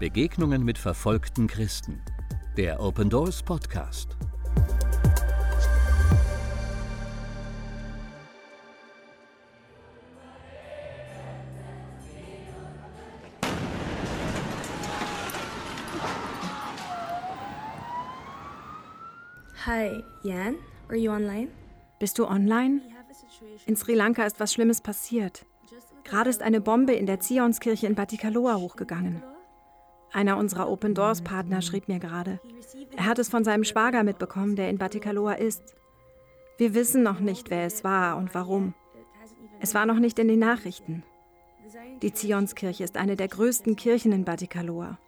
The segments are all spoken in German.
Begegnungen mit verfolgten Christen. Der Open Doors Podcast. Hi, Jan. Are you online? Bist du online? In Sri Lanka ist was Schlimmes passiert. Gerade ist eine Bombe in der Zionskirche in Batikaloa hochgegangen. Einer unserer Open Doors Partner schrieb mir gerade. Er hat es von seinem Schwager mitbekommen, der in Batikaloa ist. Wir wissen noch nicht, wer es war und warum. Es war noch nicht in den Nachrichten. Die Zionskirche ist eine der größten Kirchen in Batikaloa.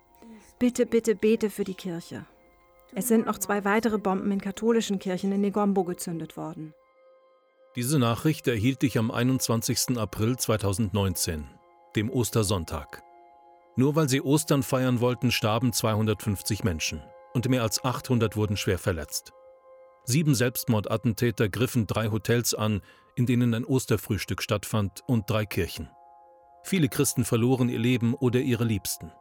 Bitte, bitte bete für die Kirche. Es sind noch zwei weitere Bomben in katholischen Kirchen in Negombo gezündet worden. Diese Nachricht erhielt ich am 21. April 2019, dem Ostersonntag. Nur weil sie Ostern feiern wollten, starben 250 Menschen und mehr als 800 wurden schwer verletzt. Sieben Selbstmordattentäter griffen drei Hotels an, in denen ein Osterfrühstück stattfand, und drei Kirchen. Viele Christen verloren ihr Leben oder ihre Liebsten.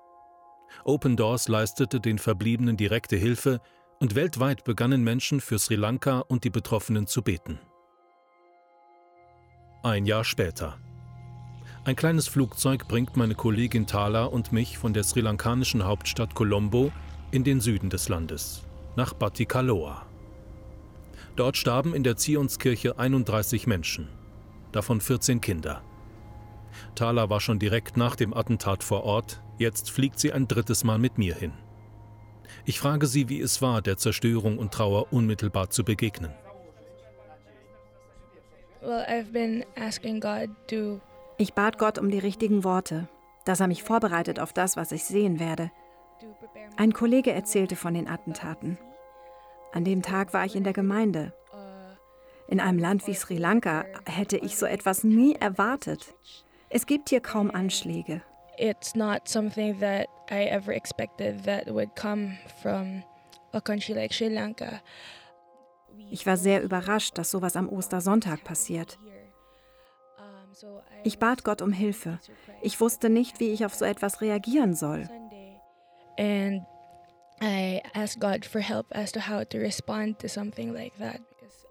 Open Doors leistete den Verbliebenen direkte Hilfe und weltweit begannen Menschen für Sri Lanka und die Betroffenen zu beten. Ein Jahr später. Ein kleines Flugzeug bringt meine Kollegin Thala und mich von der sri lankanischen Hauptstadt Colombo in den Süden des Landes, nach Batikaloa. Dort starben in der Zionskirche 31 Menschen, davon 14 Kinder. Thala war schon direkt nach dem Attentat vor Ort, jetzt fliegt sie ein drittes Mal mit mir hin. Ich frage sie, wie es war, der Zerstörung und Trauer unmittelbar zu begegnen. Ich bat Gott um die richtigen Worte, dass er mich vorbereitet auf das, was ich sehen werde. Ein Kollege erzählte von den Attentaten. An dem Tag war ich in der Gemeinde. In einem Land wie Sri Lanka hätte ich so etwas nie erwartet. Es gibt hier kaum Anschläge. It's not something that I ever expected that would come from a country like Sri Lanka. Ich war sehr überrascht, dass sowas am Ostersonntag passiert. Ich bat Gott um Hilfe. Ich wusste nicht, wie ich auf so etwas reagieren soll.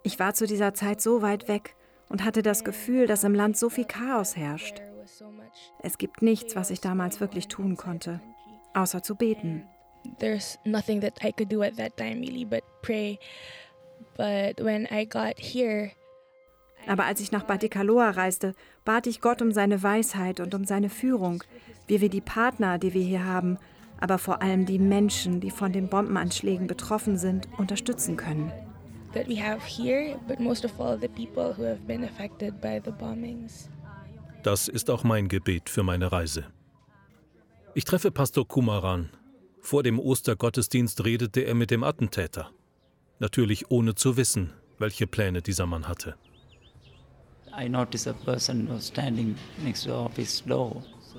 Ich war zu dieser Zeit so weit weg und hatte das Gefühl, dass im Land so viel Chaos herrscht. Es gibt nichts, was ich damals wirklich tun konnte, außer zu beten. There's nothing that I could do at that time really but pray. But when I got here, aber als ich nach Batikaloa reiste, bat ich Gott um seine Weisheit und um seine Führung, wie wir die Partner, die wir hier haben, aber vor allem die Menschen, die von den Bombenanschlägen betroffen sind, unterstützen können. That we have here, but most of all the people who have been affected by the bombings. Das ist auch mein Gebet für meine Reise. Ich treffe Pastor Kumaran. Vor dem Ostergottesdienst redete er mit dem Attentäter. Natürlich ohne zu wissen, welche Pläne dieser Mann hatte.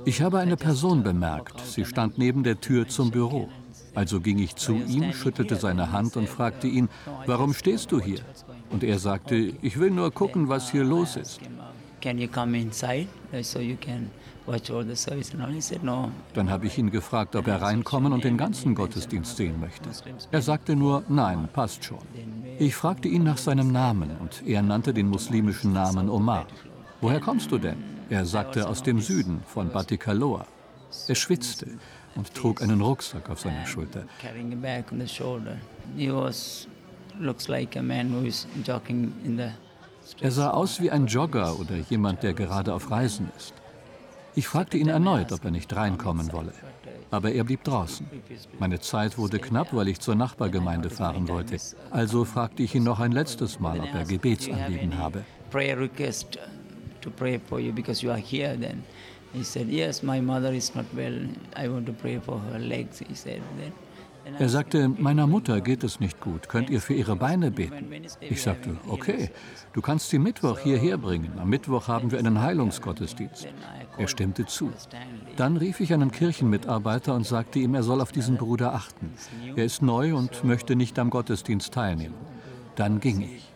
Ich habe eine Person bemerkt. Sie stand neben der Tür zum Büro. Also ging ich zu ihm, schüttelte seine Hand und fragte ihn, warum stehst du hier? Und er sagte, ich will nur gucken, was hier los ist can you come inside so you can Dann habe ich ihn gefragt, ob er reinkommen und den ganzen Gottesdienst sehen möchte. Er sagte nur, nein, passt schon. Ich fragte ihn nach seinem Namen und er nannte den muslimischen Namen Omar. Woher kommst du denn? Er sagte aus dem Süden, von Batikaloa. Er schwitzte und trug einen Rucksack auf seiner Schulter. er sah aus wie ein Jogger oder jemand, der gerade auf Reisen ist. Ich fragte ihn erneut, ob er nicht reinkommen wolle. Aber er blieb draußen. Meine Zeit wurde knapp, weil ich zur Nachbargemeinde fahren wollte. Also fragte ich ihn noch ein letztes Mal, ob er Gebetsanliegen habe. He said, yes, my mother is not well. I want to pray for her legs, he said. Then er sagte, meiner Mutter geht es nicht gut, könnt ihr für ihre Beine beten? Ich sagte, okay, du kannst sie Mittwoch hierher bringen. Am Mittwoch haben wir einen Heilungsgottesdienst. Er stimmte zu. Dann rief ich einen Kirchenmitarbeiter und sagte ihm, er soll auf diesen Bruder achten. Er ist neu und möchte nicht am Gottesdienst teilnehmen. Dann ging ich.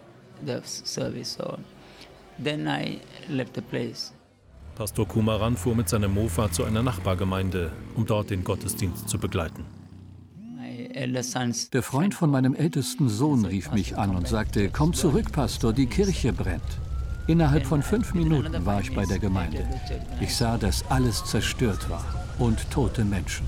Pastor Kumaran fuhr mit seinem Mofa zu einer Nachbargemeinde, um dort den Gottesdienst zu begleiten. Der Freund von meinem ältesten Sohn rief mich an und sagte, komm zurück, Pastor, die Kirche brennt. Innerhalb von fünf Minuten war ich bei der Gemeinde. Ich sah, dass alles zerstört war und tote Menschen.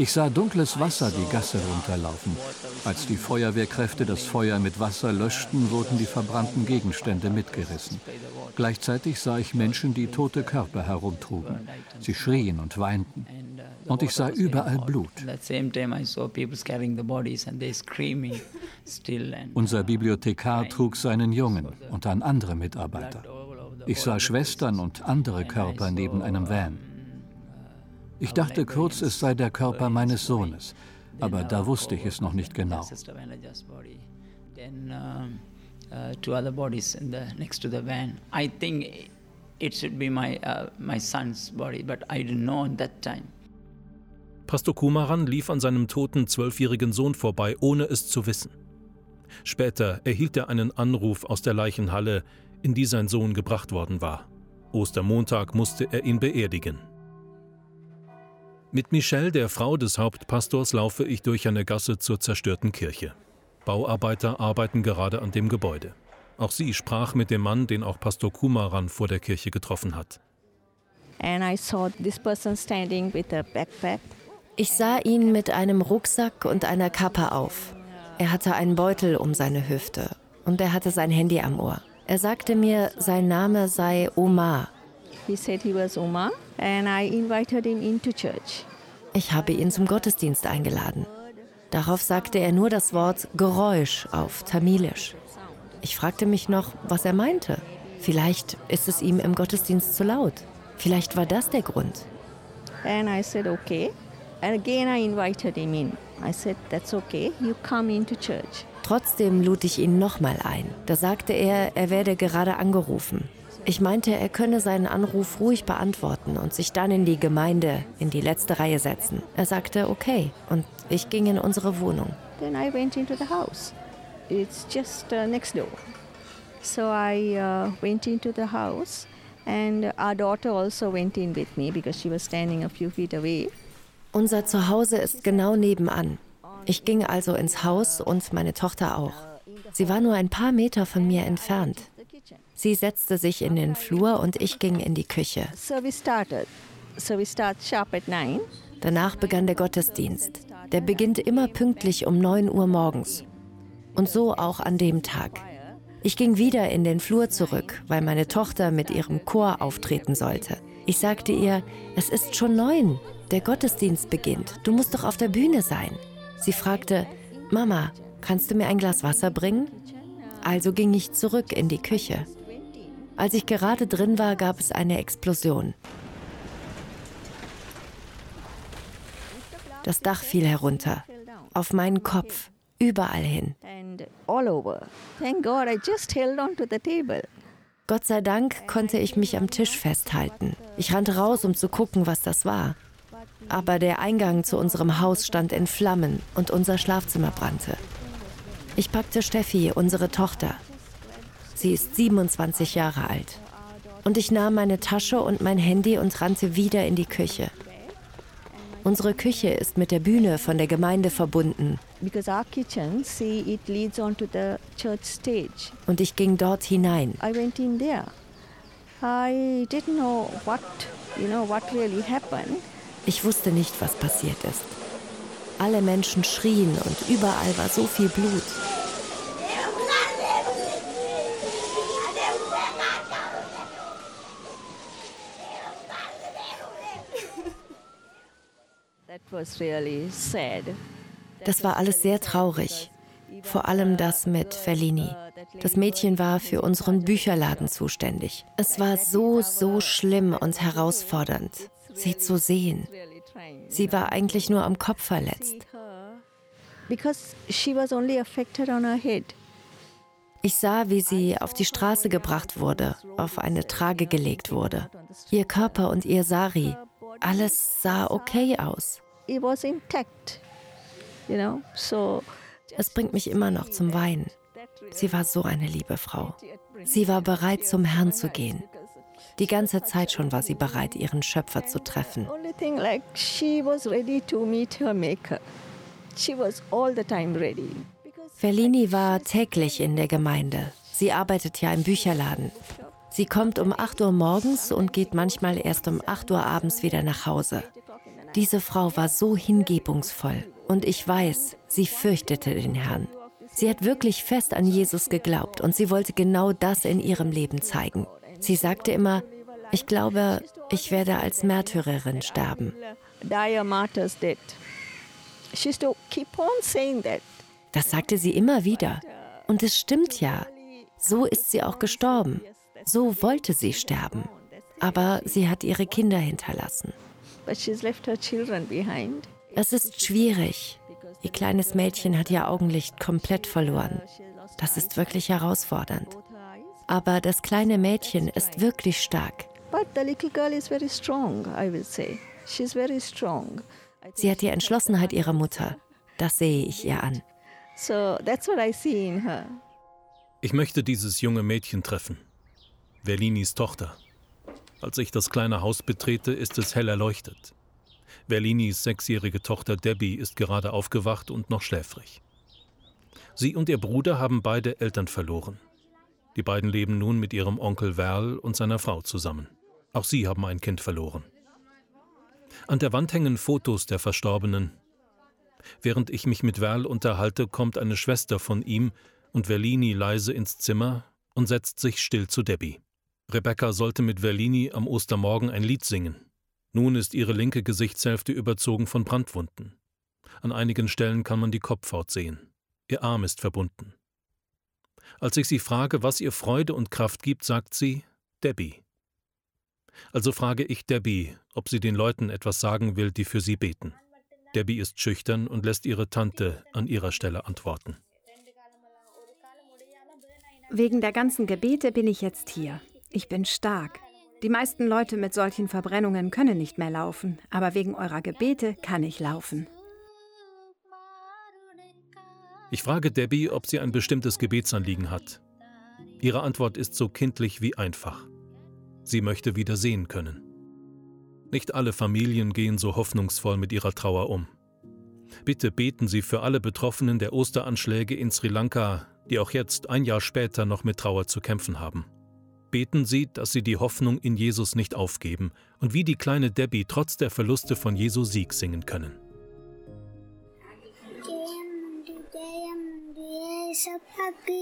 Ich sah dunkles Wasser die Gasse runterlaufen. Als die Feuerwehrkräfte das Feuer mit Wasser löschten, wurden die verbrannten Gegenstände mitgerissen. Gleichzeitig sah ich Menschen, die tote Körper herumtrugen. Sie schrien und weinten. Und ich sah überall Blut. Unser Bibliothekar trug seinen Jungen und dann andere Mitarbeiter. Ich sah Schwestern und andere Körper neben einem Van. Ich dachte kurz, es sei der Körper meines Sohnes, aber da wusste ich es noch nicht genau. Pastor Kumaran lief an seinem toten zwölfjährigen Sohn vorbei, ohne es zu wissen. Später erhielt er einen Anruf aus der Leichenhalle, in die sein Sohn gebracht worden war. Ostermontag musste er ihn beerdigen. Mit Michelle, der Frau des Hauptpastors, laufe ich durch eine Gasse zur zerstörten Kirche. Bauarbeiter arbeiten gerade an dem Gebäude. Auch sie sprach mit dem Mann, den auch Pastor Kumaran vor der Kirche getroffen hat. Ich sah ihn mit einem Rucksack und einer Kappe auf. Er hatte einen Beutel um seine Hüfte und er hatte sein Handy am Ohr. Er sagte mir, sein Name sei Omar. He said he was Omar and I invited him into church. Ich habe ihn zum Gottesdienst eingeladen. Darauf sagte er nur das Wort Geräusch auf Tamilisch. Ich fragte mich noch, was er meinte. Vielleicht ist es ihm im Gottesdienst zu laut. Vielleicht war das der Grund. And I said, okay. And again I invited him in. I said, that's okay. You come into church. Trotzdem lud ich ihn nochmal ein. Da sagte er, er werde gerade angerufen. Ich meinte, er könne seinen Anruf ruhig beantworten und sich dann in die Gemeinde, in die letzte Reihe setzen. Er sagte, okay, und ich ging in unsere Wohnung. Then I went into the house. It's just uh, next door. So I uh, went into the house and our daughter also went in with me because she was standing a few feet away. Unser Zuhause ist genau nebenan. Ich ging also ins Haus und meine Tochter auch. Sie war nur ein paar Meter von mir entfernt. Sie setzte sich in den Flur und ich ging in die Küche. Danach begann der Gottesdienst. Der beginnt immer pünktlich um 9 Uhr morgens. Und so auch an dem Tag. Ich ging wieder in den Flur zurück, weil meine Tochter mit ihrem Chor auftreten sollte. Ich sagte ihr, es ist schon neun, der Gottesdienst beginnt, du musst doch auf der Bühne sein. Sie fragte, Mama, kannst du mir ein Glas Wasser bringen? Also ging ich zurück in die Küche. Als ich gerade drin war, gab es eine Explosion. Das Dach fiel herunter, auf meinen Kopf, überall hin. Gott sei Dank konnte ich mich am Tisch festhalten. Ich rannte raus, um zu gucken, was das war. Aber der Eingang zu unserem Haus stand in Flammen und unser Schlafzimmer brannte. Ich packte Steffi, unsere Tochter, Sie ist 27 Jahre alt. Und ich nahm meine Tasche und mein Handy und rannte wieder in die Küche. Unsere Küche ist mit der Bühne von der Gemeinde verbunden. Und ich ging dort hinein. Ich wusste nicht, was passiert ist. Alle Menschen schrien und überall war so viel Blut. Das war alles sehr traurig. Vor allem das mit Fellini. Das Mädchen war für unseren Bücherladen zuständig. Es war so, so schlimm und herausfordernd, sie zu sehen. Sie war eigentlich nur am Kopf verletzt. Ich sah, wie sie auf die Straße gebracht wurde, auf eine Trage gelegt wurde. Ihr Körper und ihr Sari, alles sah okay aus it was intact. You know, so es bringt mich immer noch zum Weinen. Sie war so eine liebe Frau. Sie war bereit, zum Herrn zu gehen. Die ganze Zeit schon war sie bereit, ihren Schöpfer zu treffen. Verlini war täglich in der Gemeinde. Sie arbeitet ja im Bücherladen. Sie kommt um 8 Uhr morgens und geht manchmal erst um 8 Uhr abends wieder nach Hause. Diese Frau war so hingebungsvoll und ich weiß, sie fürchtete den Herrn. Sie hat wirklich fest an Jesus geglaubt und sie wollte genau das in ihrem Leben zeigen. Sie sagte immer, ich glaube, ich werde als Märtyrerin sterben. Das sagte sie immer wieder. Und es stimmt ja. So ist sie auch gestorben. So wollte sie sterben. Aber sie hat ihre Kinder hinterlassen. Es ist schwierig. Ihr kleines Mädchen hat ihr Augenlicht komplett verloren. Das ist wirklich herausfordernd. Aber das kleine Mädchen ist wirklich stark. Sie hat die Entschlossenheit ihrer Mutter. Das sehe ich ihr an. Ich möchte dieses junge Mädchen treffen. Verlinis Tochter. Als ich das kleine Haus betrete, ist es hell erleuchtet. Verlinis sechsjährige Tochter Debbie ist gerade aufgewacht und noch schläfrig. Sie und ihr Bruder haben beide Eltern verloren. Die beiden leben nun mit ihrem Onkel Verl und seiner Frau zusammen. Auch sie haben ein Kind verloren. An der Wand hängen Fotos der Verstorbenen. Während ich mich mit Verl unterhalte, kommt eine Schwester von ihm und Verlini leise ins Zimmer und setzt sich still zu Debbie. Rebecca sollte mit Verlini am Ostermorgen ein Lied singen. Nun ist ihre linke Gesichtshälfte überzogen von Brandwunden. An einigen Stellen kann man die Kopfhaut sehen. Ihr Arm ist verbunden. Als ich sie frage, was ihr Freude und Kraft gibt, sagt sie Debbie. Also frage ich Debbie, ob sie den Leuten etwas sagen will, die für sie beten. Debbie ist schüchtern und lässt ihre Tante an ihrer Stelle antworten. Wegen der ganzen Gebete bin ich jetzt hier. Ich bin stark. Die meisten Leute mit solchen Verbrennungen können nicht mehr laufen, aber wegen eurer Gebete kann ich laufen. Ich frage Debbie, ob sie ein bestimmtes Gebetsanliegen hat. Ihre Antwort ist so kindlich wie einfach. Sie möchte wieder sehen können. Nicht alle Familien gehen so hoffnungsvoll mit ihrer Trauer um. Bitte beten Sie für alle Betroffenen der Osteranschläge in Sri Lanka, die auch jetzt ein Jahr später noch mit Trauer zu kämpfen haben Beten Sie, dass Sie die Hoffnung in Jesus nicht aufgeben und wie die kleine Debbie trotz der Verluste von Jesu Sieg singen können. ஏசப்பாக்கு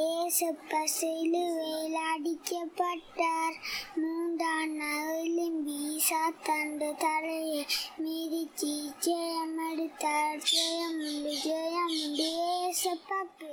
ஏசப்பா சிலுவையில் அடிக்கப்பட்டார் மூன்றாம் நாளிலும் வீசா தண்டு தலையை மிதிச்சு ஜெயம் எடுத்தார் ஜெயம் உண்டு ஜெயம் உண்டு ஏசப்பாக்கு